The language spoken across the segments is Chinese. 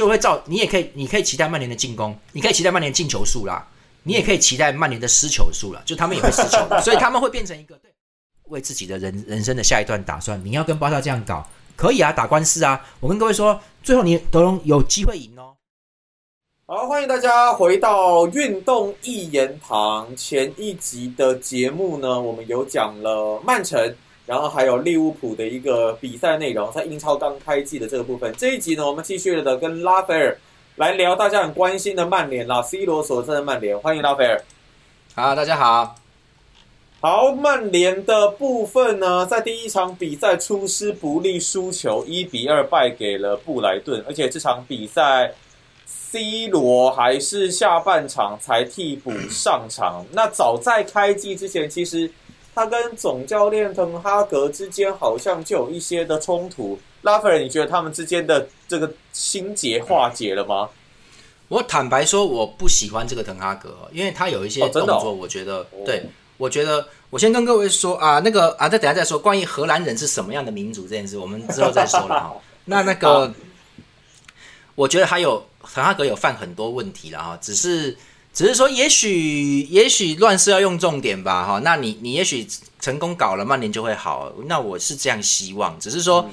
就会造你也可以，你可以期待曼联的进攻，你可以期待曼联进球数啦，你也可以期待曼联的失球数了，就他们也会失球，所以他们会变成一个对为自己的人人生的下一段打算。你要跟巴萨这样搞，可以啊，打官司啊。我跟各位说，最后你德隆有机会赢哦。好，欢迎大家回到运动一言堂。前一集的节目呢，我们有讲了曼城，然后还有利物浦的一个比赛内容，在英超刚开季的这个部分。这一集呢，我们继续的跟拉斐尔来聊大家很关心的曼联啦，C 罗所在的曼联。欢迎拉斐尔。好，大家好。好，曼联的部分呢，在第一场比赛出师不利，输球一比二败给了布莱顿，而且这场比赛。C 罗还是下半场才替补上场。那早在开季之前，其实他跟总教练滕哈格之间好像就有一些的冲突。拉斐尔，你觉得他们之间的这个心结化解了吗？我坦白说，我不喜欢这个滕哈格，因为他有一些动作，我觉得，对我觉得，我先跟各位说啊，那个啊，再等下再说关于荷兰人是什么样的民族这件事，我们之后再说了 哈。那那个，我觉得还有。滕哈格有犯很多问题了哈，只是只是说，也许也许乱世要用重点吧哈。那你你也许成功搞了，曼联就会好。那我是这样希望，只是说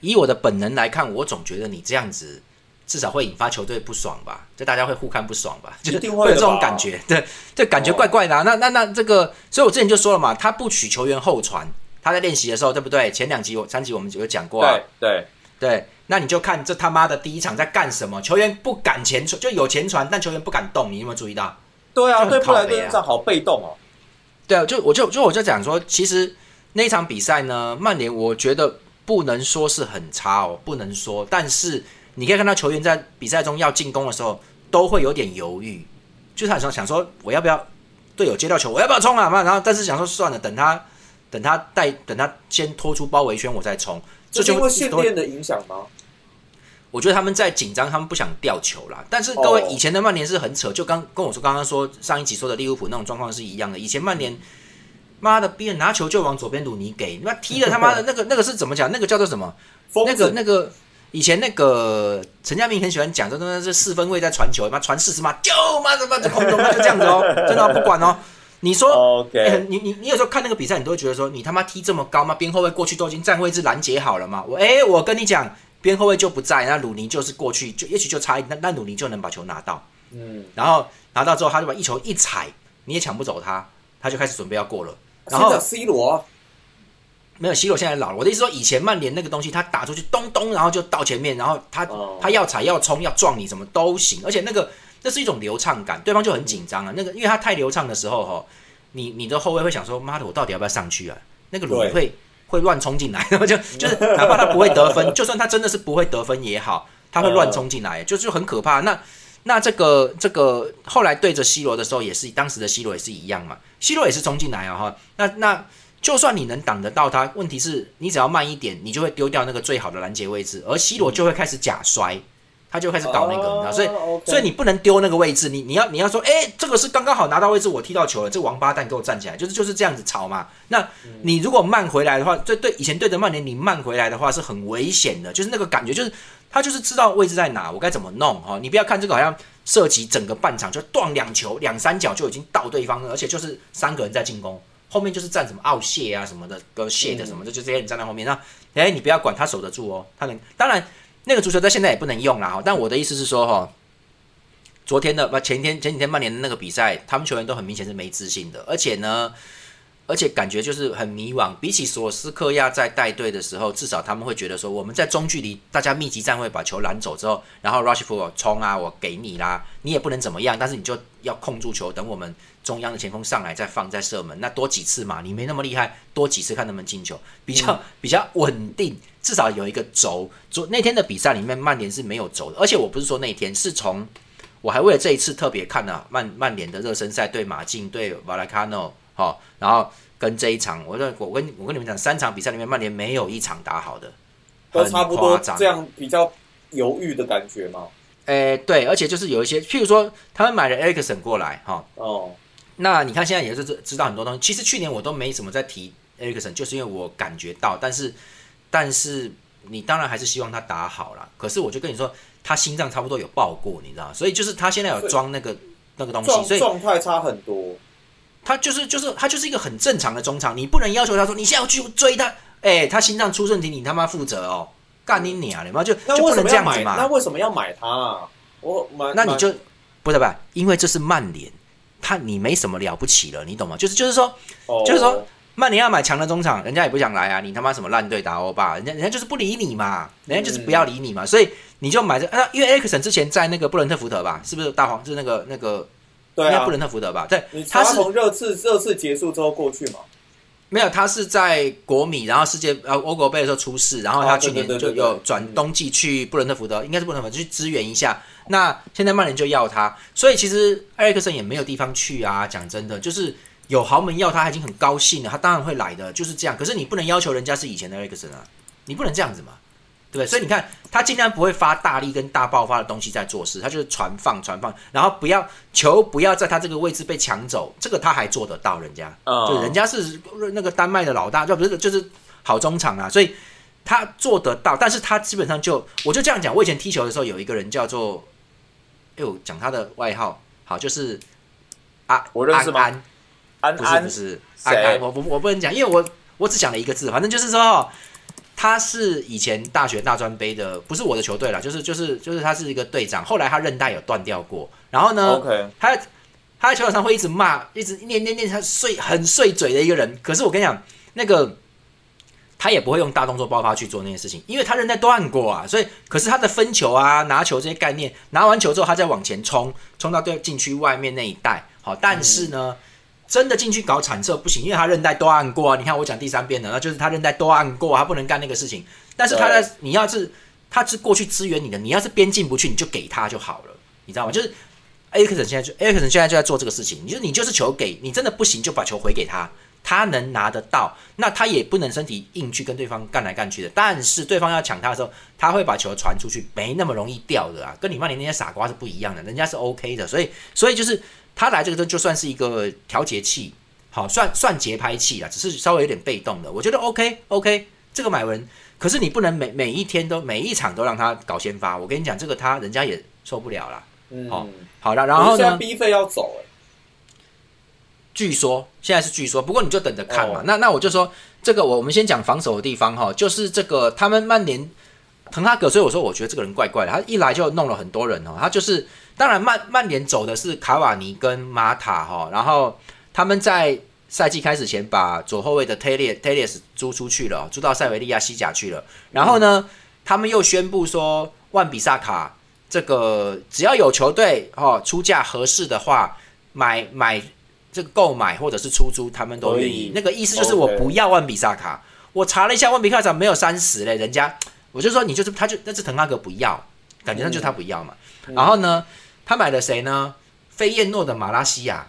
以我的本能来看，我总觉得你这样子至少会引发球队不爽吧，就大家会互看不爽吧，就会有这种感觉。对，这感觉怪怪的。那那那这个，所以我之前就说了嘛，他不取球员后传，他在练习的时候，对不对？前两集我三集我们有讲过，对对对。那你就看这他妈的第一场在干什么？球员不敢前传，就有前传，但球员不敢动。你有没有注意到？对啊，对布莱顿这样好被动哦。对啊，就我就就我就讲说，其实那场比赛呢，曼联我觉得不能说是很差哦，不能说。但是你可以看到球员在比赛中要进攻的时候，都会有点犹豫，就是很想想说，我要不要队友接到球，我要不要冲啊？然后但是想说算了，等他等他带等他先拖出包围圈，我再冲。这就会训练的影响吗？我觉得他们在紧张，他们不想掉球啦。但是各位，以前的曼联是很扯，就刚跟我说刚刚说上一集说的利物浦那种状况是一样的。以前曼联，妈的，别人拿球就往左边鲁尼给，那踢的他妈的那个那个是怎么讲？那个叫做什么？那个那个以前那个陈家明很喜欢讲，这他妈是四分位在传球，妈传四十码，就妈的妈的空中就这样子哦，真的不管哦。你说，你你你有时候看那个比赛，你都会觉得说，你他妈踢这么高吗？边后卫过去都已经站位置拦截好了嘛？我哎，我跟你讲。边后卫就不在，那鲁尼就是过去，就也许就差一，那那鲁尼就能把球拿到。嗯，然后拿到之后，他就把一球一踩，你也抢不走他，他就开始准备要过了。然后 C 罗没有 C 罗现在老了。我的意思说，以前曼联那个东西，他打出去咚咚，然后就到前面，然后他他要踩要冲要撞你什么都行，而且那个那是一种流畅感，对方就很紧张啊。那个因为他太流畅的时候哈，你你的后卫会想说，妈的，我到底要不要上去啊？那个鲁会。会乱冲进来，然 后就就是哪怕他不会得分，就算他真的是不会得分也好，他会乱冲进来，就就很可怕。那那这个这个后来对着 C 罗的时候，也是当时的 C 罗也是一样嘛，C 罗也是冲进来啊哈。那那就算你能挡得到他，问题是你只要慢一点，你就会丢掉那个最好的拦截位置，而 C 罗就会开始假摔。他就开始搞那个，所以所以你不能丢那个位置，你你要你要说，哎，这个是刚刚好拿到位置，我踢到球了，这个王八蛋给我站起来，就是就是这样子吵嘛。那你如果慢回来的话，对对，以前对着曼联你慢回来的话是很危险的，就是那个感觉，就是他就是知道位置在哪，我该怎么弄哈。你不要看这个好像涉及整个半场就断两球两三脚就已经到对方了，而且就是三个人在进攻，后面就是站什么奥谢啊什么的，跟谢的什么的，就这些人站在后面。那哎，你不要管他守得住哦，他能当然。那个足球在现在也不能用了哈，但我的意思是说哈，昨天的不前天前几天曼联的那个比赛，他们球员都很明显是没自信的，而且呢，而且感觉就是很迷惘。比起索斯克亚在带队的时候，至少他们会觉得说，我们在中距离大家密集站位把球拦走之后，然后 rush for 冲啊，我给你啦，你也不能怎么样，但是你就要控住球，等我们。中央的前锋上来再放再射门，那多几次嘛？你没那么厉害，多几次看能不能进球，比较比较稳定，至少有一个轴。昨那天的比赛里面，曼联是没有轴的，而且我不是说那天，是从我还为了这一次特别看了曼曼联的热身赛对马竞对瓦莱卡诺，好，然后跟这一场，我我跟我跟你们讲，三场比赛里面曼联没有一场打好的，都差不多这样比较犹豫的感觉吗？诶，对，而且就是有一些，譬如说他们买了埃克森过来，哈，哦。那你看，现在也是知知道很多东西。其实去年我都没怎么在提埃里克森，就是因为我感觉到，但是，但是你当然还是希望他打好了。可是我就跟你说，他心脏差不多有爆过，你知道所以就是他现在有装那个那个东西，所以状态差很多。他就是就是他就是一个很正常的中场，你不能要求他说你现在要去追他，哎，他心脏出问题，你他妈负责哦，干你娘的嘛，就就不能这样子嘛。那为什么要买他？我买，那你就不是吧？因为这是曼联，他你没什么了不起了，你懂吗？就是就是说，就是说曼联要买强的中场，人家也不想来啊，你他妈什么烂队打欧巴，人家人家就是不理你嘛，人家就是不要理你嘛，所以你就买这啊，因为埃克森之前在那个布伦特福德吧，是不是大黄？就是那个那个。对啊，布伦特福德吧？对，他是从热刺热刺结束之后过去嘛？没有，他是在国米，然后世界呃欧国杯的时候出事，然后他去年就有转冬季去布伦特福德，应该是布伦特福德去支援一下。那现在曼联就要他，所以其实埃里克森也没有地方去啊。讲真的，就是有豪门要他，他已经很高兴了，他当然会来的，就是这样。可是你不能要求人家是以前的埃里克森啊，你不能这样子嘛。对，所以你看，他尽量不会发大力跟大爆发的东西在做事，他就是传放传放，然后不要球不要在他这个位置被抢走，这个他还做得到，人家，就人家是那个丹麦的老大，就不是就是好中场啊，所以他做得到，但是他基本上就我就这样讲，我以前踢球的时候有一个人叫做，哎呦，讲他的外号，好，就是啊，我认识吗？安安不是安安，我不我不能讲，因为我我只讲了一个字，反正就是说。他是以前大学大专杯的，不是我的球队了，就是就是就是他是一个队长。后来他韧带有断掉过，然后呢，他他在球场上会一直骂，一直念念念，他碎很碎嘴的一个人。可是我跟你讲，那个他也不会用大动作爆发去做那件事情，因为他韧带断过啊。所以，可是他的分球啊、拿球这些概念，拿完球之后他再往前冲，冲到对禁区外面那一带。好，但是呢。真的进去搞铲测不行，因为他韧带都按过啊。你看我讲第三遍了，那就是他韧带都按过，他不能干那个事情。但是他在你要是他是过去支援你的，你要是边进不去，你就给他就好了，你知道吗？就是埃克森现在就埃克森现在就在做这个事情。你就你就是球给你真的不行，就把球回给他，他能拿得到，那他也不能身体硬去跟对方干来干去的。但是对方要抢他的时候，他会把球传出去，没那么容易掉的啊。跟你曼联那些傻瓜是不一样的，人家是 OK 的，所以所以就是。他来这个就就算是一个调节器，好算算节拍器啦，只是稍微有点被动的。我觉得 OK OK，这个买文，可是你不能每每一天都每一场都让他搞先发。我跟你讲，这个他人家也受不了啦。嗯，好，好了，然后呢？B 费要走哎，据说现在是据说，不过你就等着看嘛。那那我就说这个，我我们先讲防守的地方哈，就是这个他们曼联滕哈格，所以我说我觉得这个人怪怪的，他一来就弄了很多人哦，他就是。当然，曼曼联走的是卡瓦尼跟马塔哈，然后他们在赛季开始前把左后卫的 Taylor Taylor 租出去了，租到塞维利亚西甲去了。然后呢，他们又宣布说，万比萨卡这个只要有球队哦出价合适的话，买买这个购买或者是出租，他们都愿意。那个意思就是我不要万比萨卡。我查了一下，万比萨卡没有三十嘞，人家我就说你就是他就那是滕哈格不要，感觉上就是他不要嘛。然后呢？他买了谁呢？飞燕诺的马拉西亚。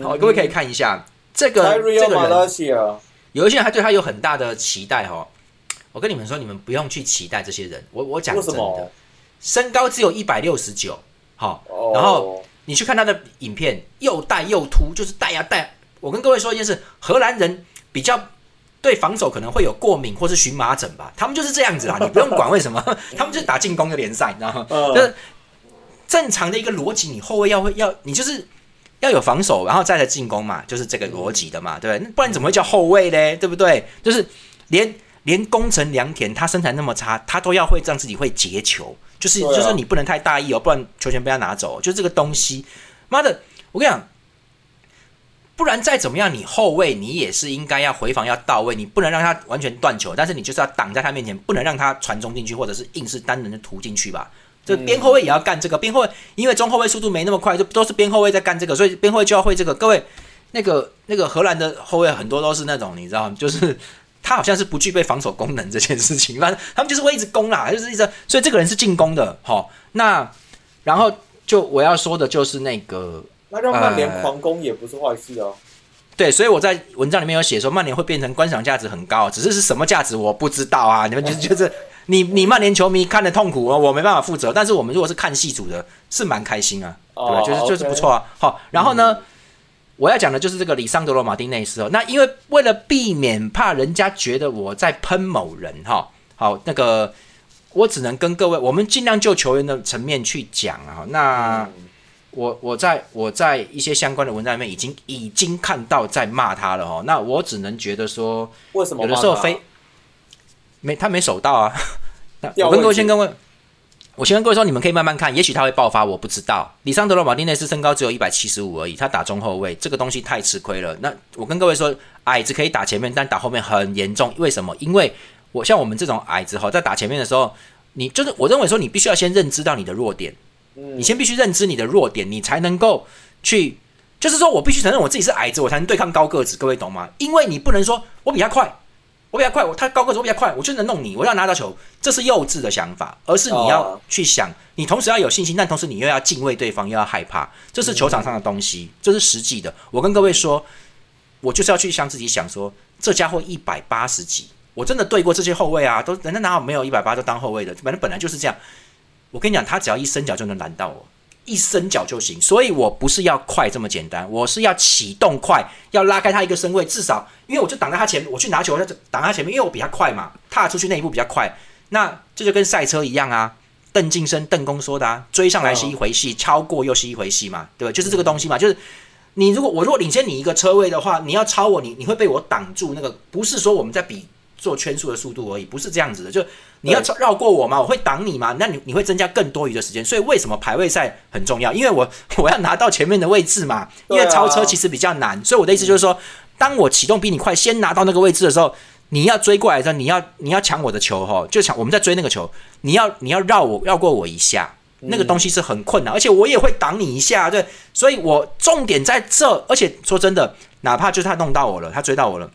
好，各位可以看一下这个这个人。有一些人还对他有很大的期待哈。我跟你们说，你们不用去期待这些人。我我讲真的，身高只有一百六十九。好，然后你去看他的影片，又带又秃，就是带呀带。我跟各位说一件事：荷兰人比较对防守可能会有过敏或是荨麻疹吧，他们就是这样子啊。你不用管为什么，他们就是打进攻的联赛，你知道吗？就是。正常的一个逻辑，你后卫要会要你就是要有防守，然后再来进攻嘛，就是这个逻辑的嘛，对不对？不然怎么会叫后卫嘞？对不对？就是连连宫城良田他身材那么差，他都要会让自己会截球，就是就是你不能太大意哦，不然球权被他拿走。就这个东西，妈的，我跟你讲，不然再怎么样，你后卫你也是应该要回防要到位，你不能让他完全断球，但是你就是要挡在他面前，不能让他传中进去，或者是硬是单人的突进去吧。就边后卫也要干这个，边后卫因为中后卫速度没那么快，就都是边后卫在干这个，所以边后卫就要会这个。各位，那个那个荷兰的后卫很多都是那种，你知道吗？就是他好像是不具备防守功能这件事情，反正他们就是会一直攻啦，就是一直。所以这个人是进攻的，好。那然后就我要说的就是那个，那让曼联狂攻也不是坏事哦。对，所以我在文章里面有写说，曼联会变成观赏价值很高，只是是什么价值我不知道啊。你们就 就是。你你曼联球迷看的痛苦啊，我没办法负责。但是我们如果是看戏组的，是蛮开心啊，对就是就是不错啊。好，然后呢，我要讲的就是这个里桑德罗马丁内斯哦。那因为为了避免怕人家觉得我在喷某人哈，好那个我只能跟各位，我们尽量就球员的层面去讲啊。那我我在我在一些相关的文章里面已经已经看到在骂他了哦。那我只能觉得说，为什么有的时候非没他没守到啊？那我跟各位先跟问，我先跟各位说，你们可以慢慢看，也许他会爆发，我不知道。里桑德罗马丁内斯身高只有一百七十五而已，他打中后卫这个东西太吃亏了。那我跟各位说，矮子可以打前面，但打后面很严重。为什么？因为我像我们这种矮子哈，在打前面的时候，你就是我认为说，你必须要先认知到你的弱点，你先必须认知你的弱点，你才能够去，就是说我必须承认我自己是矮子，我才能对抗高个子。各位懂吗？因为你不能说我比他快。我比他快，我他高个子，我比他快，我就能弄你，我要拿到球，这是幼稚的想法，而是你要哦去想，你同时要有信心，但同时你又要敬畏对方，又要害怕，这是球场上的东西，这是实际的。我跟各位说，我就是要去向自己想说，这家伙一百八十几，我真的对过这些后卫啊，都人家哪有没有一百八都当后卫的，反正本来就是这样。我跟你讲，他只要一伸脚就能拦到我，一伸脚就行。所以我不是要快这么简单，我是要启动快，要拉开他一个身位，至少因为我就挡在他前面，我去拿球，我就挡他前面，因为我比他快嘛，踏出去那一步比较快。那这就跟赛车一样啊。邓晋生、邓公说的啊，追上来是一回戏，超过又是一回戏嘛，对吧？就是这个东西嘛，就是你如果我如果领先你一个车位的话，你要超我，你你会被我挡住。那个不是说我们在比做圈数的速度而已，不是这样子的。就你要绕过我嘛，我会挡你嘛，那你你会增加更多余的时间。所以为什么排位赛很重要？因为我 我要拿到前面的位置嘛，因为超车其实比较难。所以我的意思就是说，当我启动比你快，先拿到那个位置的时候。你要追过来的时候，你要你要抢我的球哈，就抢我们在追那个球，你要你要绕我绕过我一下，那个东西是很困难，而且我也会挡你一下，对，所以我重点在这，而且说真的，哪怕就是他弄到我了，他追到我了，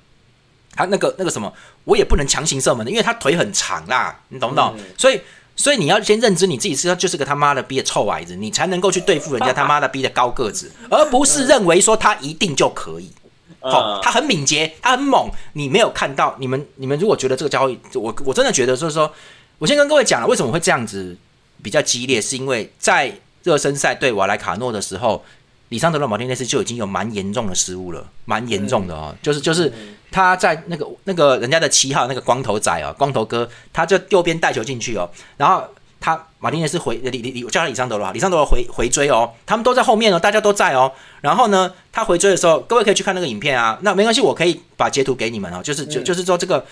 他那个那个什么，我也不能强行射门的，因为他腿很长啦，你懂不懂？所以所以你要先认知你自己是就是个他妈的逼的臭矮子，你才能够去对付人家 他妈的逼的高个子，而不是认为说他一定就可以。好、嗯他很敏捷，他很猛，你没有看到。你们你们如果觉得这个交易，我我真的觉得就是说，我先跟各位讲了，为什么会这样子比较激烈，是因为在热身赛对瓦莱卡诺的时候，里桑德罗马丁内斯就已经有蛮严重的失误了，蛮严重的哦，就是就是他在那个那个人家的七号那个光头仔哦，光头哥，他就右边带球进去哦，然后。他马丁内斯回李李李，我叫他里桑德罗，里桑德罗回回追哦，他们都在后面哦，大家都在哦。然后呢，他回追的时候，各位可以去看那个影片啊。那没关系，我可以把截图给你们哦。就是就就是说这个，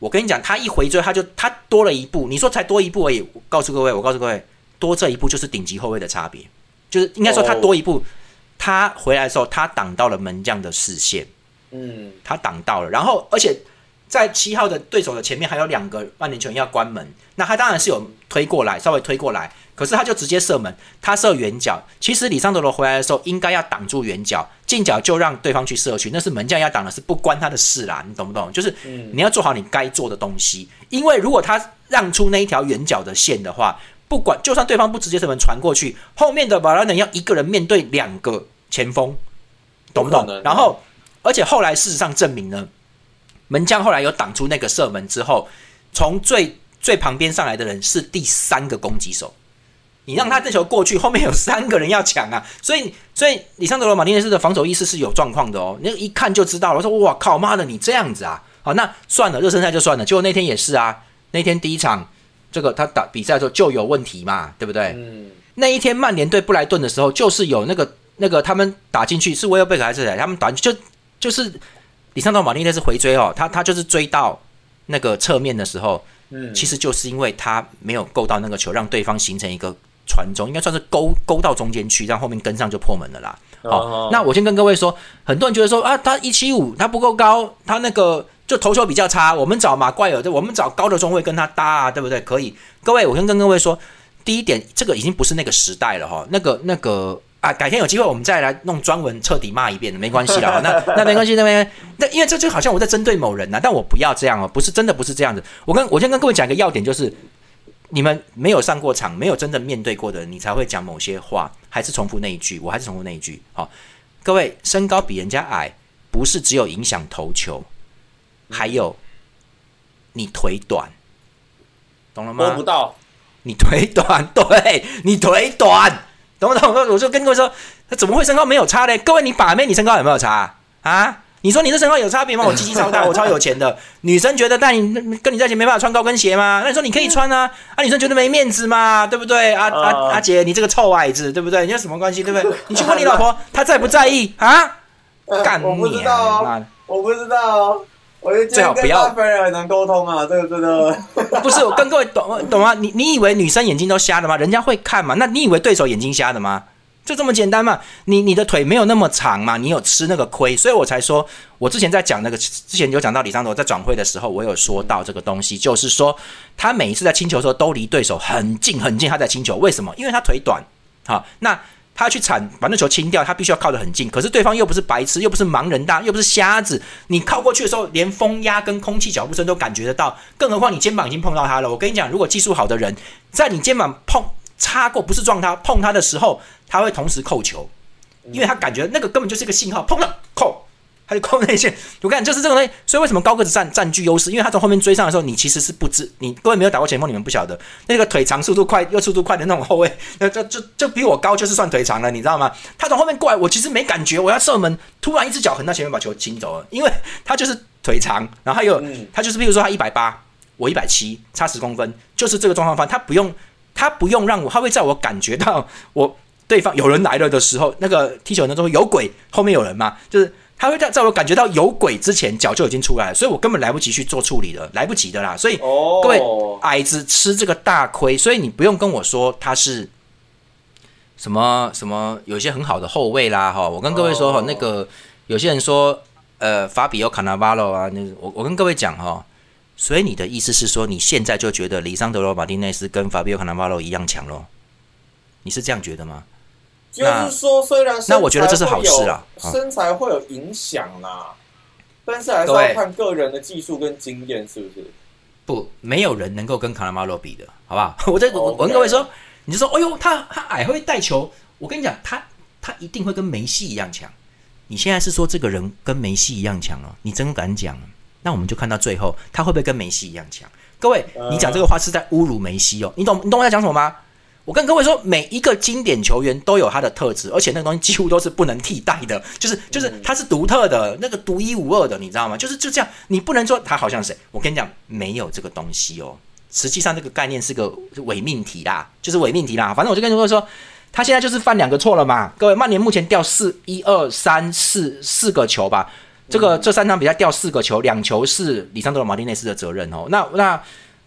我跟你讲，他一回追，他就他多了一步。你说才多一步而已，我告诉各位，我告诉各位，多这一步就是顶级后卫的差别，就是应该说他多一步，他回来的时候，他挡到了门将的视线，嗯，他挡到了，然后而且在七号的对手的前面还有两个曼联球员要关门，那他当然是有推过来，稍微推过来，可是他就直接射门，他射远角。其实里桑德罗回来的时候应该要挡住远角，近角就让对方去射去，那是门将要挡的，是不关他的事啦，你懂不懂？就是你要做好你该做的东西，因为如果他让出那一条远角的线的话，不管就算对方不直接射门传过去，后面的瓦拉能要一个人面对两个前锋，懂不懂？然后，而且后来事实上证明呢，门将后来有挡出那个射门之后，从最最旁边上来的人是第三个攻击手。你让他这球过去，后面有三个人要抢啊，所以所以里桑德罗马丁内斯的防守意识是有状况的哦，那一看就知道了。我说哇靠妈的，你这样子啊，好那算了，热身赛就算了。结果那天也是啊，那天第一场这个他打比赛的时候就有问题嘛，对不对？嗯，那一天曼联对布莱顿的时候，就是有那个那个他们打进去是威尔贝克还是谁？他们打进去就就是里桑多马丁内斯回追哦，他他就是追到那个侧面的时候，嗯，其实就是因为他没有够到那个球，让对方形成一个传中，应该算是勾勾到中间去，让后面跟上就破门了啦。好、哦那我先跟各位说，很多人觉得说啊，他一七五，他不够高，他那个就头球比较差。我们找马怪尔，对，我们找高的中卫跟他搭啊，对不对？可以。各位，我先跟各位说，第一点，这个已经不是那个时代了哈，那个那个啊，改天有机会我们再来弄专文彻底骂一遍，没关系啦。那 那没关系，那边那因为这就好像我在针对某人呐、但我不要这样哦，不是真的不是这样子。我跟我先跟各位讲一个要点，就是你们没有上过场，没有真的面对过的人，你才会讲某些话，还是重复那一句，我还是重复那一句。好、各位身高比人家矮，不是只有影响投球，还有你腿短，懂了吗摸不？到，你腿短，对你腿短，懂不懂？我就跟各位说，那怎么会身高没有差呢？各位，你把妹，你身高有没有差啊？你说你这身高有差别吗？我鸡鸡超大，我超有钱的。女生觉得带你跟你在一起没办法穿高跟鞋吗？那你说你可以穿啊？啊，女生觉得没面子嘛，对不对？啊啊阿姐，你这个臭矮子，对不对？你有什么关系，对不对？你去问你老婆，她在不在意啊？干我不知道，我不知道。我最好不要菲尔能沟通啊，这个真的 不是我跟各位懂懂吗？你你以为女生眼睛都瞎的吗？人家会看嘛？那你以为对手眼睛瞎的吗？就这么简单嘛？你你的腿没有那么长嘛？你有吃那个亏，所以我才说，我之前在讲那个之前有讲到李尚罗在转会的时候，我有说到这个东西，就是说他每一次在清球的时候都离对手很近很近，他在清球，为什么？因为他腿短，好那。他去铲把那球清掉，他必须要靠得很近。可是对方又不是白痴，又不是盲人大，又不是瞎子。你靠过去的时候，连风压跟空气脚步声都感觉得到。更何况你肩膀已经碰到他了。我跟你讲，如果技术好的人，在你肩膀碰擦过，不是撞他，碰他的时候，他会同时扣球，因为他感觉那个根本就是一个信号，碰了扣。他就扣内线，我看就是这个东西。所以为什么高个子占占据优势？因为他从后面追上的时候，你其实是不知，你各位没有打过前锋，你们不晓得那个腿长、速度快又速度快的那种后卫，那就就就比我高，就是算腿长了，你知道吗？他从后面过来，我其实没感觉，我要射门，突然一只脚横到前面把球清走了，因为他就是腿长，然后还有他就是，比如说他一百八，我一百七，差十公分，就是这个状况。方他不用他不用让我，他会在我感觉到我对方有人来了的时候，那个踢球的时候有鬼，后面有人嘛，就是。他会在在我感觉到有鬼之前，脚就已经出来了，所以我根本来不及去做处理了，来不及的啦。所以各位矮子吃这个大亏，所以你不用跟我说他是什么什么，有一些很好的后卫啦，哈。我跟各位说哈，那个有些人说，呃，法比奥卡纳瓦罗啊，那我我跟各位讲哈，所以你的意思是说，你现在就觉得里桑德罗马丁内斯跟法比奥卡纳瓦罗一样强咯？你是这样觉得吗？就是说，虽然那我觉得这是好事啊，身材会有影响啦，但是还是要看个人的技术跟经验，是不是？不，没有人能够跟卡拉马罗比的，好不好？我在我跟各位说，你就说，哎呦，他他矮会带球，我跟你讲，他他一定会跟梅西一样强。你现在是说这个人跟梅西一样强哦？你真敢讲？那我们就看到最后，他会不会跟梅西一样强？各位，你讲这个话是在侮辱梅西哦，你懂你懂我在讲什么吗？我跟各位说，每一个经典球员都有他的特质，而且那个东西几乎都是不能替代的，就是就是他是独特的，那个独一无二的，你知道吗？就是就这样，你不能说他好像谁。我跟你讲，没有这个东西哦。实际上这个概念是个伪命题啦，就是伪命题啦。反正我就跟各位说，他现在就是犯两个错了嘛。各位，曼联目前掉四一二三四四个球吧，这个这三场比赛掉四个球，两球是里桑德罗马丁内斯的责任哦。那那。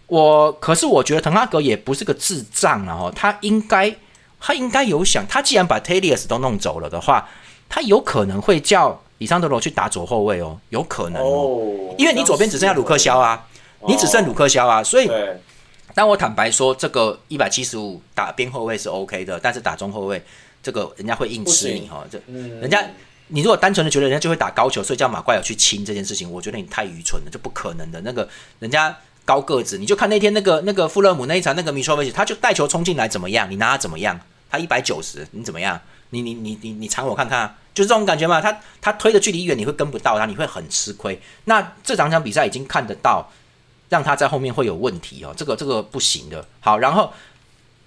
我可是我觉得滕哈格也不是个智障啊！哈，他应该他应该有想，他既然把 Talius 都弄走了的话，他有可能会叫里桑德罗去打左后卫哦，有可能哦，因为你左边只剩下鲁克肖啊，你只剩鲁克肖啊，所以，但我坦白说，这个一百七十五打边后卫是 OK 的，但是打中后卫这个人家会硬吃你哈，这人家你如果单纯的觉得人家就会打高球，所以叫马怪尔去清这件事情，我觉得你太愚蠢了，这不可能的，那个人家。高个子，你就看那天那个那个富勒姆那一场，那个米索维奇，他就带球冲进来怎么样？你拿他怎么样？他一百九十，你怎么样？你你你你你缠我看看，就是这种感觉嘛。他他推的距离远，你会跟不到他，你会很吃亏。那这两场比赛已经看得到，让他在后面会有问题哦，这个这个不行的。好，然后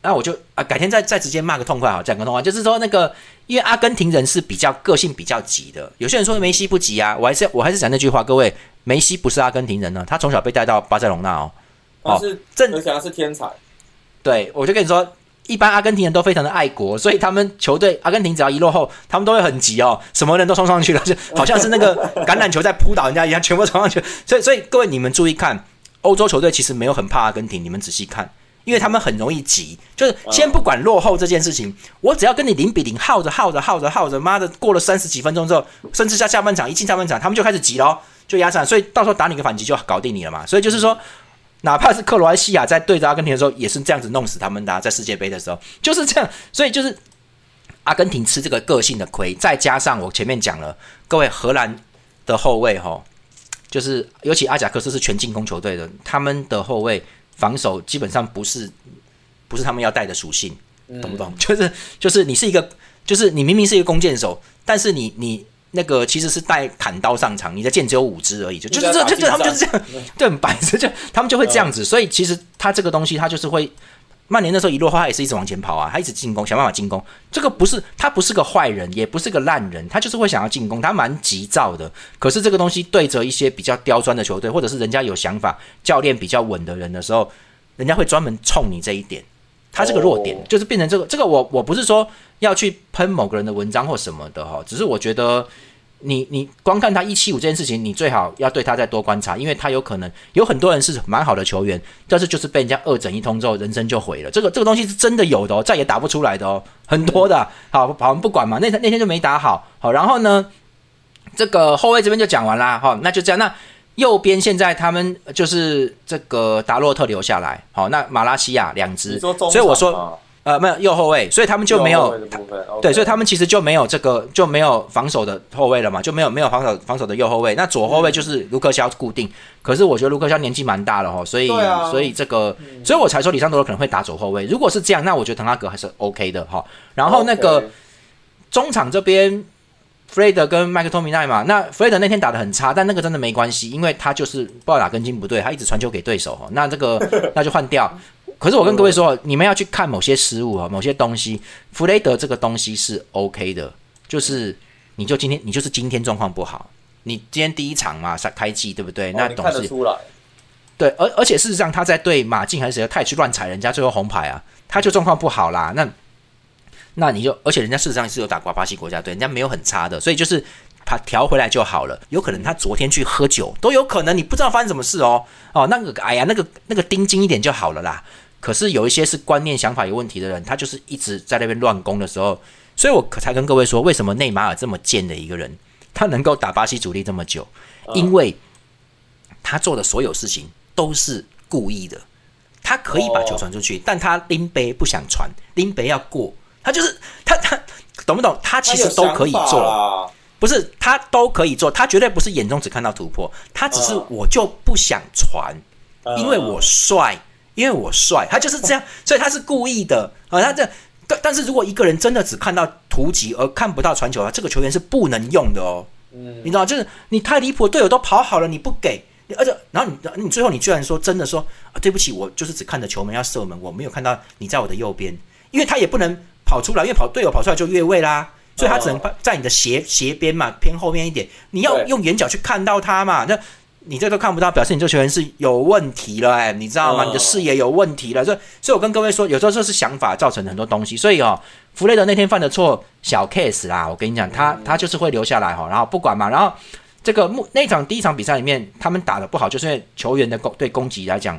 那我就啊，改天再再直接骂个痛快好，讲个痛快，就是说那个，因为阿根廷人是比较个性比较急的，有些人说梅西不急啊，我还是我还是讲那句话，各位。梅西不是阿根廷人呢，他从小被带到巴塞隆纳哦，哦，正而且他是天才。对，我就跟你说，一般阿根廷人都非常的爱国，所以他们球队阿根廷只要一落后，他们都会很急哦，什么人都冲上去了，就好像是那个橄榄球在扑倒人家一样，全部冲上去。所以，所以各位你们注意看，欧洲球队其实没有很怕阿根廷，你们仔细看。因为他们很容易急，就是先不管落后这件事情，我只要跟你零比零耗着耗着耗着耗着，妈的过了三十几分钟之后，甚至下下半场一进下半场，他们就开始急了，就压上，所以到时候打你个反击就搞定你了嘛。所以就是说，哪怕是克罗埃西亚在对着阿根廷的时候，也是这样子弄死他们的，在世界杯的时候就是这样。所以就是阿根廷吃这个个性的亏，再加上我前面讲了，各位荷兰的后卫哈，就是尤其阿贾克斯是全进攻球队的，他们的后卫。防守基本上不是不是他们要带的属性，懂不懂？就是就是你是一个，就是你明明是一个弓箭手，但是你你那个其实是带砍刀上场，你的箭只有五支而已，就就是这就就他们就是这样，对很白痴，就他们就会这样子。所以其实他这个东西，他就是会曼联那时候一落后，他也是一直往前跑啊，他一直进攻，想办法进攻。这个不是他不是个坏人，也不是个烂人，他就是会想要进攻，他蛮急躁的。可是这个东西对着一些比较刁钻的球队，或者是人家有想法、教练比较稳的人的时候，人家会专门冲你这一点。他这个弱点就是变成这个，这个我我不是说要去喷某个人的文章或什么的哈，只是我觉得。你你光看他一七五这件事情，你最好要对他再多观察，因为他有可能有很多人是蛮好的球员，但是就是被人家二整一通之后，人生就毁了。这个这个东西是真的有的哦，再也打不出来的哦，很多的。好，好，不管嘛，那那天就没打好。好，然后呢，这个后卫这边就讲完啦。好，那就这样。那右边现在他们就是这个达洛特留下来。好，那马拉西亚两支，所以我说。呃，没有右后卫，所以他们就没有对，所以他们其实就没有这个就没有防守的后卫了嘛，就没有没有防守防守的右后卫。那左后卫就是卢克肖固定，可是我觉得卢克肖年纪蛮大了哈，所以所以这个，所以我才说里桑多罗可能会打左后卫。如果是这样，那我觉得滕哈格还是 OK 的哈。然后那个中场这边弗雷德跟麦克托米奈嘛，那弗雷德那天打的很差，但那个真的没关系，因为他就是不知道哪根筋不对，他一直传球给对手哈。那这个 那就换掉。可是我跟各位说，你们要去看某些失误啊，某些东西。弗雷德这个东西是 OK 的，就是你就今天你就是今天状况不好，你今天第一场嘛开季对不对？那董事出来。对，而而且事实上他在对马竞还是谁，他也去乱踩人家，最后红牌啊，他就状况不好啦。那那你就，而且人家事实上是有打过巴西国家队，人家没有很差的，所以就是他调回来就好了。有可能他昨天去喝酒都有可能，你不知道发生什么事哦。哦，那个哎呀，那个那个盯紧一点就好了啦。可是有一些是观念想法有问题的人，他就是一直在那边乱攻的时候，所以我才跟各位说，为什么内马尔这么贱的一个人，他能够打巴西主力这么久，因为他做的所有事情都是故意的。他可以把球传出去，但他拎杯不想传，拎杯要过，他就是他他懂不懂？他其实都可以做，不是他都可以做，他绝对不是眼中只看到突破，他只是我就不想传，因为我帅。因为我帅，他就是这样，所以他是故意的啊。他这，但但是如果一个人真的只看到图集而看不到传球啊，这个球员是不能用的哦。嗯，你知道，就是你太离谱，队友都跑好了，你不给，而且然后你你最后你居然说真的说啊，对不起，我就是只看着球门要射门，我没有看到你在我的右边，因为他也不能跑出来，因为跑队友跑出来就越位啦，所以他只能在你的斜斜边嘛，偏后面一点，你要用眼角去看到他嘛，那。你这都看不到，表示你这球员是有问题了，哎，你知道吗？你的视野有问题了，所以，所以我跟各位说，有时候这是想法造成很多东西。所以哦，弗雷德那天犯的错小 case 啦，我跟你讲，他他就是会留下来哈，然后不管嘛，然后这个目那场第一场比赛里面，他们打的不好，就是因为球员的攻对攻击来讲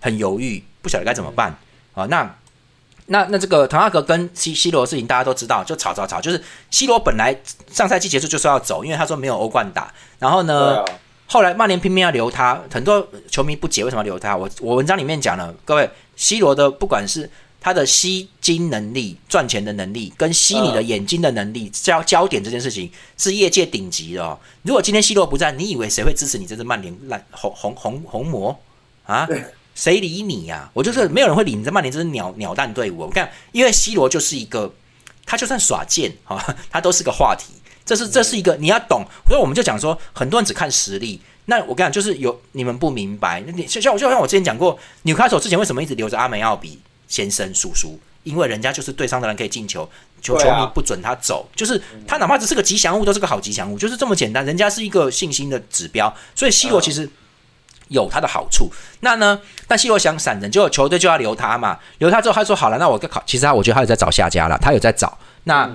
很犹豫，不晓得该怎么办啊。那那那这个滕哈格跟 C C 罗的事情大家都知道，就吵吵吵，就是 C 罗本来上赛季结束就是要走，因为他说没有欧冠打，然后呢。后来曼联拼命要留他，很多球迷不解为什么要留他。我我文章里面讲了，各位，C 罗的不管是他的吸金能力、赚钱的能力，跟吸你的眼睛的能力、焦焦点这件事情，是业界顶级的。哦。如果今天 C 罗不在，你以为谁会支持你这支曼联烂红红红红魔啊？谁理你呀？我就是没有人会理你这曼联这支鸟鸟蛋队伍。我看，因为 C 罗就是一个，他就算耍贱哈，他都是个话题。这是这是一个你要懂，所以我们就讲说，很多人只看实力。那我跟你讲，就是有你们不明白。那你像像就像我之前讲过，纽卡手之前为什么一直留着阿梅奥比先生叔叔？因为人家就是对上的人可以进球，球球迷不准他走，就是他哪怕只是个吉祥物，都是个好吉祥物，就是这么简单。人家是一个信心的指标，所以 C 罗其实有他的好处。那呢，但 C 罗想闪人，就球队就要留他嘛。留他之后，他说好了，那我考。其实他我觉得他有在找下家了，他有在找那。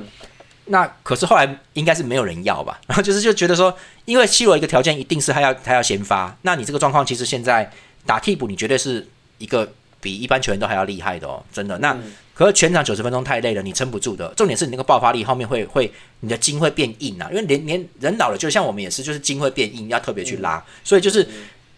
那可是后来应该是没有人要吧，然后就是就觉得说，因为 C 罗一个条件一定是他要他要先发，那你这个状况其实现在打替补，你绝对是一个比一般球员都还要厉害的哦，真的。那可是全场九十分钟太累了，你撑不住的。重点是你那个爆发力后面会会你的筋会变硬啊，因为连连人老了，就像我们也是，就是筋会变硬，要特别去拉，所以就是。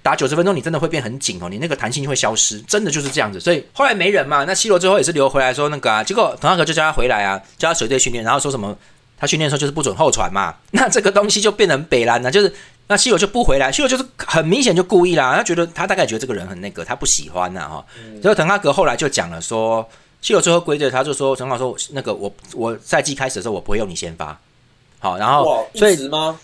打九十分钟，你真的会变很紧哦，你那个弹性就会消失，真的就是这样子。所以后来没人嘛，那 C 罗最后也是留回来说那个啊，结果滕哈格就叫他回来啊，叫他随队训练，然后说什么他训练的时候就是不准后传嘛，那这个东西就变成北兰了，就是那西罗就不回来西罗就是很明显就故意啦，他觉得他大概觉得这个人很那个，他不喜欢呐哈。所以滕哈格后来就讲了说西罗最后归队，他就说陈老说那个我我赛季开始的时候我不会用你先发，好，然后所以吗？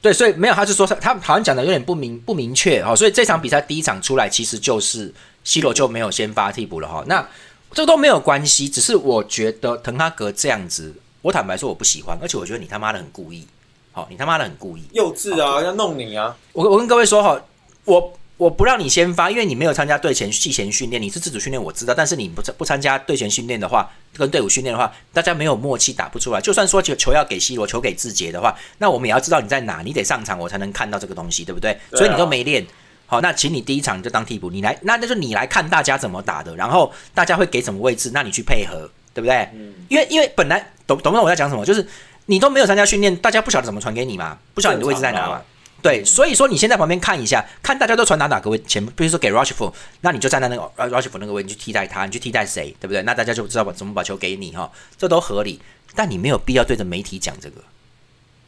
对，所以没有，他是说他他好像讲的有点不明不明确哦，所以这场比赛第一场出来其实就是 C 罗就没有先发替补了哈。那这都没有关系，只是我觉得滕哈格这样子，我坦白说我不喜欢，而且我觉得你他妈的很故意，好，你他妈的很故意，幼稚啊，要弄你啊！我我跟各位说哈，我我不让你先发，因为你没有参加队前季前训练，你是自主训练我知道，但是你不不参加队前训练的话，跟队伍训练的话，大家没有默契打不出来。就算说球球要给 C 罗，球给志杰的话，那我们也要知道你在哪，你得上场我才能看到这个东西，对不对？所以你都没练。好，那请你第一场你就当替补，你来，那那就你来看大家怎么打的，然后大家会给什么位置，那你去配合，对不对？嗯。因为因为本来懂懂不懂我在讲什么？就是你都没有参加训练，大家不晓得怎么传给你嘛，不晓得你的位置在哪嘛。对，所以说你先在旁边看一下，看大家都传达哪个位前，比如说给 Rushford，那你就站在那个 Rushford 那个位，你去替代他，你去替代谁，对不对？那大家就知道把怎么把球给你哈，这都合理。但你没有必要对着媒体讲这个。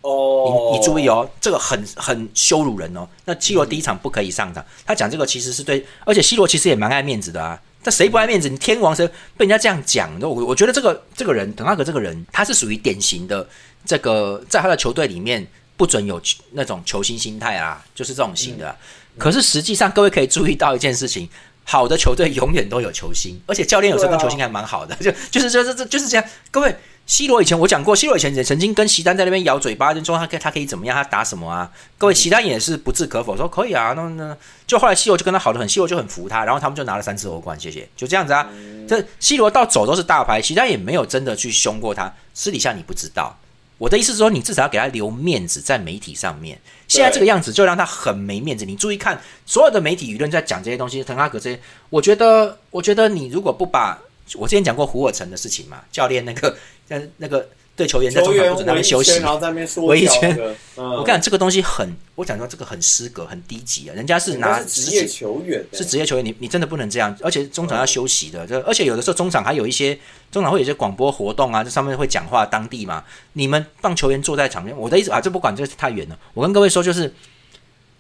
哦，你你注意哦，这个很很羞辱人哦。那 C 罗第一场不可以上场，他讲这个其实是对，而且 C 罗其实也蛮爱面子的啊。但谁不爱面子？你天王谁被人家这样讲？我我觉得这个这个人，滕哈格这个人，他是属于典型的这个，在他的球队里面不准有那种球星心态啊，就是这种型的。可是实际上，各位可以注意到一件事情，好的球队永远都有球星，而且教练有时候跟球星还蛮好的，就 就是就是这就是这样，各位。C 罗以前我讲过，C 罗以前也曾经跟席丹在那边咬嘴巴，就说他可他可以怎么样，他打什么啊？各位，席丹也是不置可否，说可以啊。那那就后来 C 罗就跟他好的很，C 罗就很服他，然后他们就拿了三次欧冠，谢谢，就这样子啊。这 C 罗到走都是大牌，席丹也没有真的去凶过他，私底下你不知道。我的意思是说，你至少要给他留面子在媒体上面。现在这个样子就让他很没面子。你注意看，所有的媒体舆论在讲这些东西，滕哈格这些，我觉得，我觉得你如果不把我之前讲过胡尔城的事情嘛，教练那个。那那个对球员在中场不准那边休息，然后在那边说围一圈。我讲这个东西很，我讲说这个很失格、很低级啊！人家是拿职业球员，是职业球员，你你真的不能这样。而且中场要休息的，这而且有的时候中场还有一些中场会有一些广播活动啊，这上面会讲话当地嘛。你们棒球员坐在场边，我的意思啊，这不管这太远了。我跟各位说就是。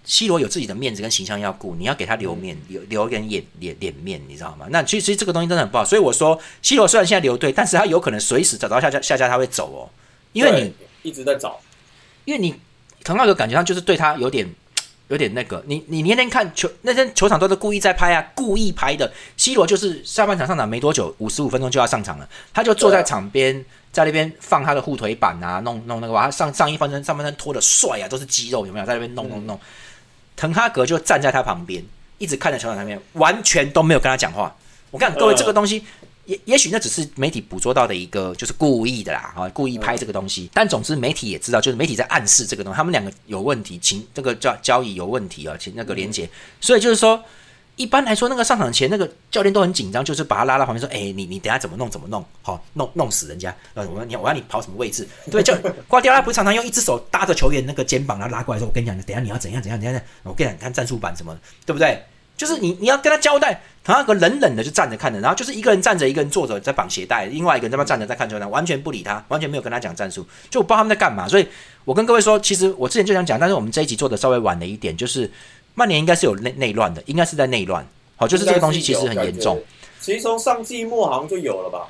C 罗有自己的面子跟形象要顾，你要给他留面，留留一点脸脸脸面，你知道吗？那其实这个东西真的很不好。所以我说，C 罗虽然现在留队，但是他有可能随时找到下家下家他会走哦，因为你一直在找，因为你滕哈格感觉上就是对他有点 有点那个。你你那天看球那天球场都是故意在拍啊，故意拍的。C 罗就是下半场上场没多久，五十五分钟就要上场了，他就坐在场边，在那边放他的护腿板啊，弄弄那个把他上上一半身上半身脱的帅啊，都是肌肉，有没有在那边弄弄弄？滕哈格就站在他旁边，一直看着球场上面，完全都没有跟他讲话。我看各位，这个东西也也许那只是媒体捕捉到的一个，就是故意的啦，啊，故意拍这个东西。但总之，媒体也知道，就是媒体在暗示这个东西，他们两个有问题，情这个叫交易有问题啊，情那个连接。所以就是说。一般来说，那个上场前，那个教练都很紧张，就是把他拉到旁边说：“哎，你你等下怎么弄？怎么弄？好，弄弄死人家。呃，我你我要你跑什么位置？对，就瓜迪奥拉不是常常用一只手搭着球员那个肩膀，然后拉过来说：我跟你讲，等下你要怎样怎样怎样。我跟你讲，看战术板什么，对不对？就是你你要跟他交代。滕哈格冷冷的就站着看着，然后就是一个人站着，一个人坐着在绑鞋带，另外一个人在那站着在看球场，完全不理他，完全没有跟他讲战术，就我不知道他们在干嘛。所以我跟各位说，其实我之前就想讲，但是我们这一集做的稍微晚了一点，就是曼联应该是有内内乱的，应该是在内乱。好，就是这个东西其实很严重。其实从上季末好像就有了吧？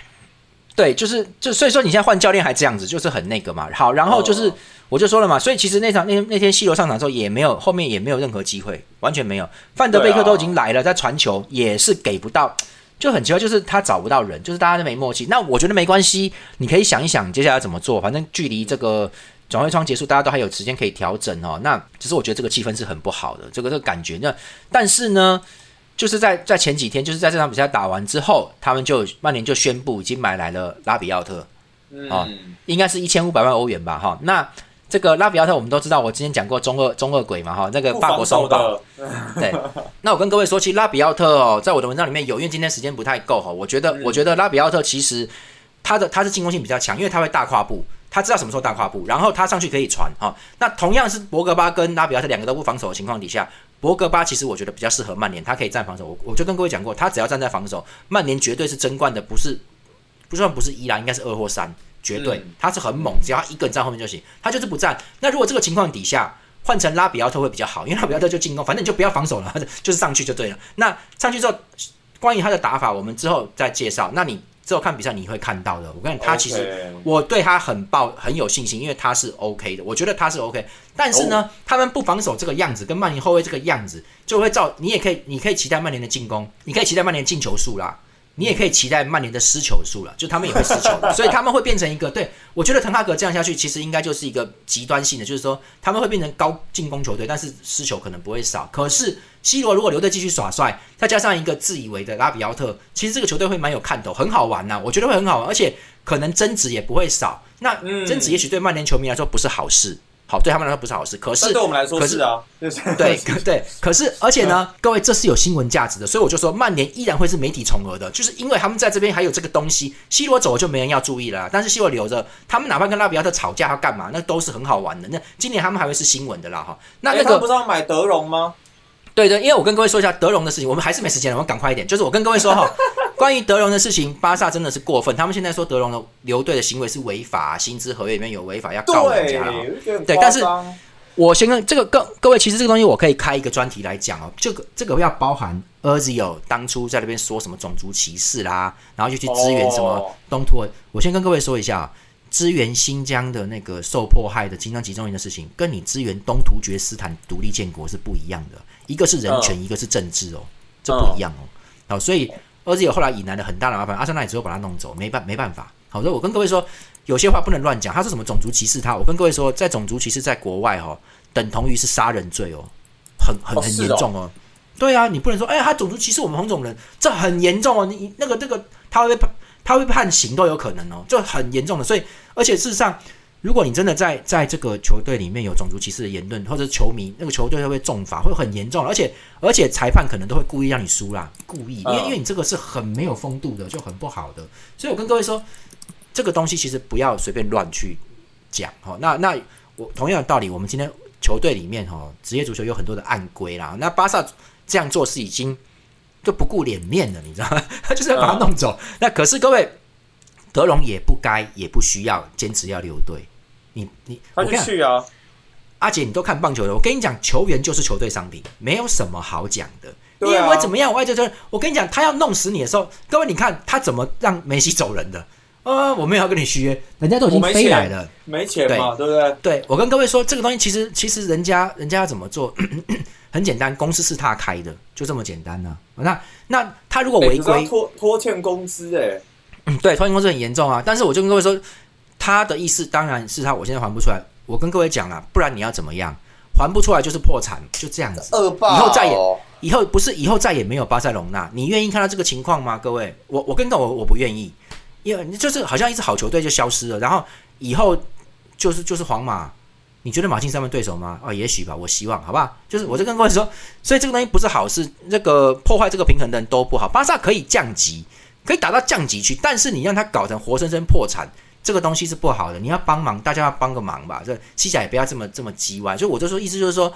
对，就是就所以说你现在换教练还这样子，就是很那个嘛。好，然后就是我就说了嘛，所以其实那场那那天西罗上场之后也没有后面也没有任何机会，完全没有。范德贝克都已经来了，在传球也是给不到，就很奇怪，就是他找不到人，就是大家都没默契。那我觉得没关系，你可以想一想接下来怎么做，反正距离这个转会窗结束，大家都还有时间可以调整哦。那只是我觉得这个气氛是很不好的，这个这个感觉。那但是呢？就是在在前几天，就是在这场比赛打完之后，他们就曼联就宣布已经买来了拉比奥特，啊，应该是一千五百万欧元吧，哈。那这个拉比奥特我们都知道，我之前讲过中二中二鬼嘛，哈，那个法国双宝，对。那我跟各位说，其实拉比奥特哦，在我的文章里面有，因为今天时间不太够哈，我觉得我觉得拉比奥特其实他的他是进攻性比较强，因为他会大跨步。他知道什么时候大跨步，然后他上去可以传哈。那同样是博格巴跟拉比奥特两个都不防守的情况底下，博格巴其实我觉得比较适合曼联，他可以站防守。我我就跟各位讲过，他只要站在防守，曼联绝对是争冠的，不是不算不是一啦，应该是二或三，绝对他是很猛，只要一个人站后面就行。他就是不站。那如果这个情况底下换成拉比奥特会比较好，因为拉比奥特就进攻，反正你就不要防守了，就是上去就对了。那上去之后，关于他的打法，我们之后再介绍。那你。之后看比赛你会看到的。我跟你他其实我对他很抱很有信心，因为他是 OK 的，我觉得他是 OK。但是呢，他们不防守这个样子，跟曼联后卫这个样子，就会造你也可以，你可以期待曼联的进攻，你可以期待曼联进球数啦。你也可以期待曼联的失球数了，就他们也会失球，所以他们会变成一个对我觉得滕哈格这样下去，其实应该就是一个极端性的，就是说他们会变成高进攻球队，但是失球可能不会少。可是 C 罗如果留队继续耍帅，再加上一个自以为的拉比奥特，其实这个球队会蛮有看头，很好玩呐，我觉得会很好玩，而且可能争执也不会少。那争执也许对曼联球迷来说不是好事。好，对他们来说不是好事，可是对我们来说是啊，对对，可是而且呢，各位这是有新闻价值的，所以我就说曼联依然会是媒体宠儿的，就是因为他们在这边还有这个东西。C 罗走了就没人要注意了，但是 C 罗留着，他们哪怕跟拉比奥特吵架要干嘛，那都是很好玩的。那今年他们还会是新闻的啦，哈。那那个不是要买德容吗？对对，因为我跟各位说一下德容的事情，我们还是没时间了，我们赶快一点。就是我跟各位说哈，关于德容的事情，巴萨真的是过分，他们现在说德容的留队的行为是违法，薪资合约里面有违法，要告人家。对，但是。我先跟这个各各位，其实这个东西我可以开一个专题来讲哦。这个这个要包含 Erzio 当初在那边说什么种族歧视啦，然后就去支援什么东突。我先跟各位说一下，支援新疆的那个受迫害的新疆集中营的事情，跟你支援东突厥斯坦独立建国是不一样的。一个是人权，一个是政治哦，这不一样哦。好，所以 Erzio 后来引来了很大的麻烦，阿森纳也只有把他弄走，没办没办法。好，所以我跟各位说。有些话不能乱讲。他说什么种族歧视？他我跟各位说，在种族歧视在国外哦，等同于是杀人罪哦，很很很严重哦。对啊，你不能说哎，他种族歧视我们黄种人，这很严重哦。你那个那个他会判他会判刑都有可能哦，就很严重的。所以而且事实上，如果你真的在在这个球队里面有种族歧视的言论，或者球迷那个球队会被重罚，会很严重。而且而且裁判可能都会故意让你输啦，故意，因为因为你这个是很没有风度的，就很不好的。所以我跟各位说。这个东西其实不要随便乱去讲哈。那那我同样的道理，我们今天球队里面哈，职业足球有很多的暗规啦。那巴萨这样做是已经就不顾脸面了，你知道吗？他就是要把他弄走。那可是各位，德隆也不该也不需要坚持要留队。你你他就去啊，阿姐你都看棒球的，我跟你讲，球员就是球队商品，没有什么好讲的。因为怎么样，我就就我跟你讲，他要弄死你的时候，各位你看他怎么让梅西走人的。呃，我没有要跟你续约，人家都已经飞来了，没钱嘛，对不对？对，我跟各位说，这个东西其实其实人家人家要怎么做，很简单，公司是他开的，就这么简单呢。那那他如果违规，拖拖欠工资，哎，嗯，对，拖欠工资很严重啊。但是我就跟各位说，他的意思当然是他，我现在还不出来。我跟各位讲了，不然你要怎么样？还不出来就是破产，就这样子。恶霸，以后再也以后不是以后再也没有巴塞隆纳，你愿意看到这个情况吗？各位，我我跟你讲，我我不愿意。因为你就是好像一支好球队就消失了，然后以后就是就是皇马，你觉得马竞三分对手吗？啊，也许吧，我希望，好不好？就是我就跟各位说，所以这个东西不是好事，这个破坏这个平衡的人都不好。巴萨可以降级，可以打到降级区，但是你让他搞成活生生破产，这个东西是不好的。你要帮忙，大家要帮个忙吧。这西甲也不要这么这么叽歪。就我就说，意思就是说。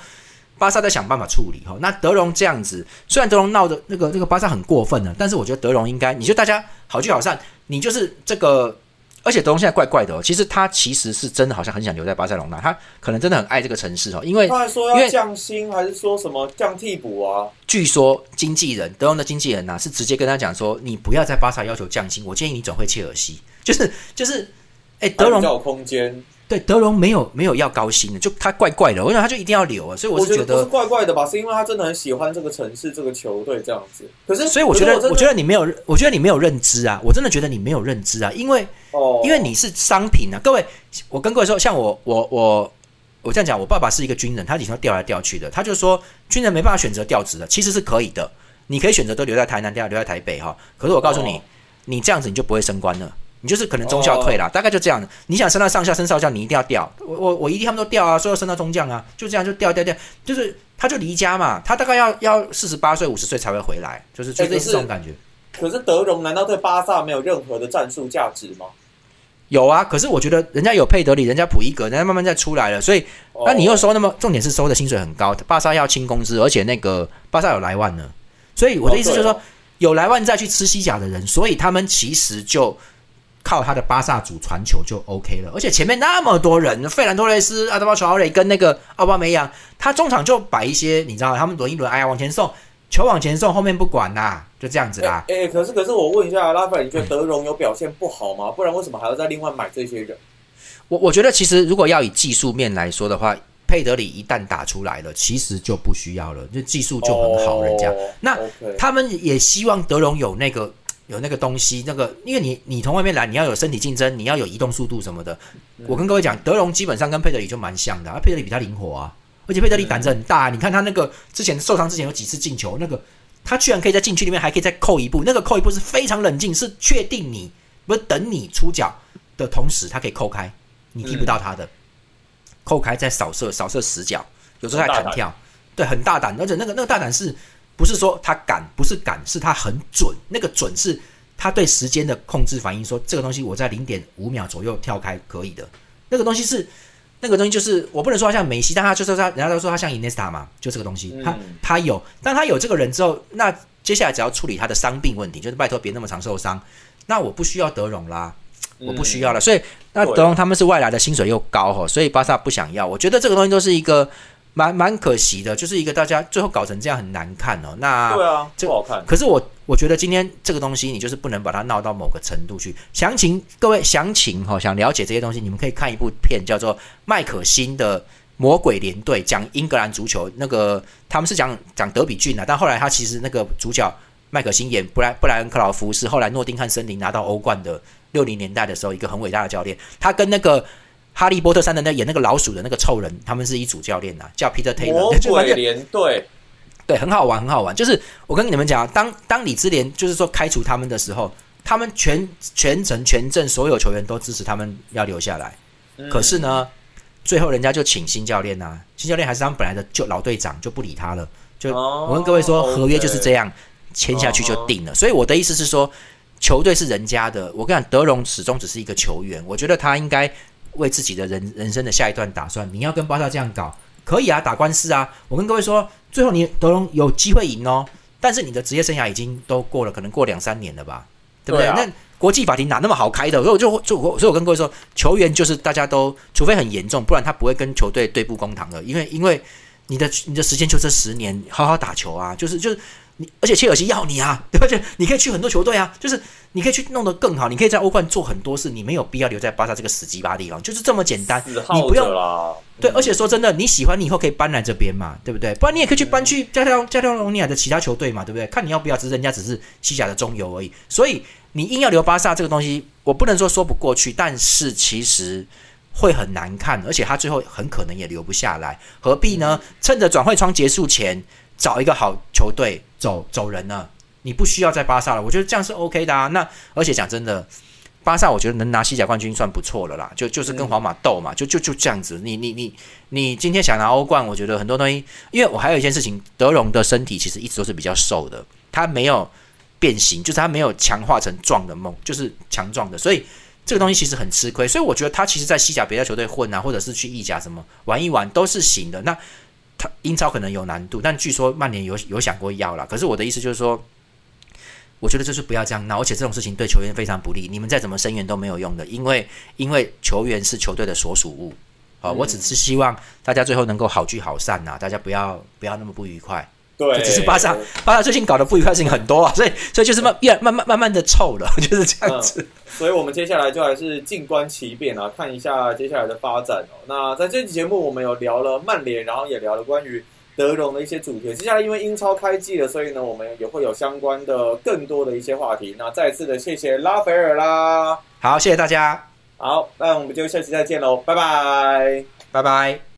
巴萨在想办法处理哈，那德容这样子，虽然德容闹的那个那个巴萨很过分了，但是我觉得德容应该，你就大家好聚好散，你就是这个，而且德容现在怪怪的哦，其实他其实是真的好像很想留在巴塞隆纳，他可能真的很爱这个城市哦，因为他还说要降薪还是说什么降替补啊？据说经纪人德容的经纪人呐是直接跟他讲说，你不要在巴萨要求降薪，我建议你转会切尔西，就是就是，哎，德容有空间。对德容没有没有要高薪的，就他怪怪的，我想他就一定要留啊，所以我是觉得是怪怪的吧，是因为他真的很喜欢这个城市这个球队这样子。可是，所以我觉得我觉得你没有，我觉得你没有认知啊，我真的觉得你没有认知啊，因为哦，因为你是商品啊，各位，我跟各位说，像我我我我这样讲，我爸爸是一个军人，他以前调来调去的，他就说军人没办法选择调职的，其实是可以的，你可以选择都留在台南调，留在台北哈。可是我告诉你，你这样子你就不会升官了。你就是可能中校退了，大概就这样的。你想升到上校、升少校，你一定要调。我我我一定他们都调啊，说要升到中将啊，就这样就调调调。就是他就离家嘛，他大概要要四十八岁、五十岁才会回来，就是就类似这种感觉。可是德容难道对巴萨没有任何的战术价值吗？有啊，可是我觉得人家有佩德里，人家普伊格，人家慢慢再出来了。所以那你又收那么，重点是收的薪水很高，巴萨要清工资，而且那个巴萨有莱万呢。所以我的意思就是说，有莱万再去吃西甲的人，所以他们其实就。靠他的巴萨组传球就 OK 了，而且前面那么多人，费兰托雷斯、阿德巴乔奥雷跟那个奥巴梅扬，他中场就摆一些，你知道，他们轮一轮，哎呀，往前送球，往前送，后面不管啦，就这样子啦。哎，可是可是我问一下拉斐尔，你觉得德容有表现不好吗？不然为什么还要再另外买这些人？我我觉得其实如果要以技术面来说的话，佩德里一旦打出来了，其实就不需要了，就技术就很好，人家那他们也希望德容有那个。有那个东西，那个因为你你从外面来，你要有身体竞争，你要有移动速度什么的。我跟各位讲，德容基本上跟佩德里就蛮像的，啊，佩德里比他灵活啊，而且佩德里胆子很大。你看他那个之前受伤之前有几次进球，那个他居然可以在禁区里面还可以再扣一步，那个扣一步是非常冷静，是确定你不是等你出脚的同时，他可以扣开，你踢不到他的，扣开再扫射扫射死角，有时候还弹跳，对，很大胆，而且那个那个大胆是。不是说他敢，不是敢，是他很准。那个准是他对时间的控制反应，说这个东西我在零点五秒左右跳开可以的。那个东西是那个东西，就是我不能说他像梅西，但他就是他，人家都说他像伊涅斯塔嘛，就这个东西。他他有，当他有这个人之后，那接下来只要处理他的伤病问题，就是拜托别那么常受伤，那我不需要德容啦，我不需要了。所以那德容他们是外来的，薪水又高哈，所以巴萨不想要。我觉得这个东西都是一个。蛮蛮可惜的，就是一个大家最后搞成这样很难看哦。那对啊，不好看。可是我我觉得今天这个东西，你就是不能把它闹到某个程度去。详情各位详情哈，想了解这些东西，你们可以看一部片，叫做麦可辛的《魔鬼连队》，讲英格兰足球。那个他们是讲讲德比郡啊，但后来他其实那个主角麦可辛演布莱布莱恩克劳夫是后来诺丁汉森林拿到欧冠的六零年代的时候一个很伟大的教练，他跟那个。哈利波特三的那演那个老鼠的那个臭人，他们是一组教练呐，叫 Peter Taylor。魔 鬼连队，对，很好玩，很好玩。就是我跟你们讲，当当李智联就是说开除他们的时候，他们全全程全镇所有球员都支持他们要留下来。可是呢，最后人家就请新教练呐，新教练还是他们本来的就老队长，就不理他了。就我跟各位说，合约就是这样签下去就定了。所以我的意思是说，球队是人家的。我跟你讲，德容始终只是一个球员，我觉得他应该。为自己的人人生的下一段打算，你要跟巴萨这样搞，可以啊，打官司啊。我跟各位说，最后你德容有机会赢哦，但是你的职业生涯已经都过了，可能过两三年了吧，对不对？那国际法庭哪那么好开的？所以我就就我，所以我跟各位说，球员就是大家都，除非很严重，不然他不会跟球队对簿公堂的，因为因为你的你的时间就这十年，好好打球啊，就是就是。你而且切尔西要你啊，对不对？你可以去很多球队啊，就是你可以去弄得更好，你可以在欧冠做很多事，你没有必要留在巴萨这个死鸡巴地方，就是这么简单。你不用啦。对，而且说真的，你喜欢你以后可以搬来这边嘛，对不对？不然你也可以去搬去加泰加泰罗尼亚的其他球队嘛，对不对？看你要不要，只是人家只是西甲的中游而已。所以你硬要留巴萨这个东西，我不能说说不过去，但是其实会很难看，而且他最后很可能也留不下来，何必呢？趁着转会窗结束前。找一个好球队走走人了，你不需要在巴萨了，我觉得这样是 OK 的啊。那而且讲真的，巴萨我觉得能拿西甲冠军算不错了啦，就就是跟皇马斗嘛，就就就这样子。你你你你今天想拿欧冠，我觉得很多东西，因为我还有一件事情，德容的身体其实一直都是比较瘦的，他没有变形，就是他没有强化成壮的梦，就是强壮的，所以这个东西其实很吃亏。所以我觉得他其实，在西甲别的球队混啊，或者是去意甲什么玩一玩都是行的。那英超可能有难度，但据说曼联有有想过要了。可是我的意思就是说，我觉得就是不要这样闹，而且这种事情对球员非常不利。你们再怎么声援都没有用的，因为因为球员是球队的所属物。啊，我只是希望大家最后能够好聚好散呐，大家不要不要那么不愉快。对，只是巴萨，巴萨最近搞的不愉快事情很多啊，所以所以就是慢越慢慢慢慢的臭了，就是这样子。所以我们接下来就还是静观其变啊，看一下接下来的发展哦。那在这期节目，我们有聊了曼联，然后也聊了关于德容的一些主题。接下来因为英超开季了，所以呢，我们也会有相关的更多的一些话题。那再次的谢谢拉斐尔啦，好，谢谢大家。好，那我们就下期再见喽，拜拜，拜拜。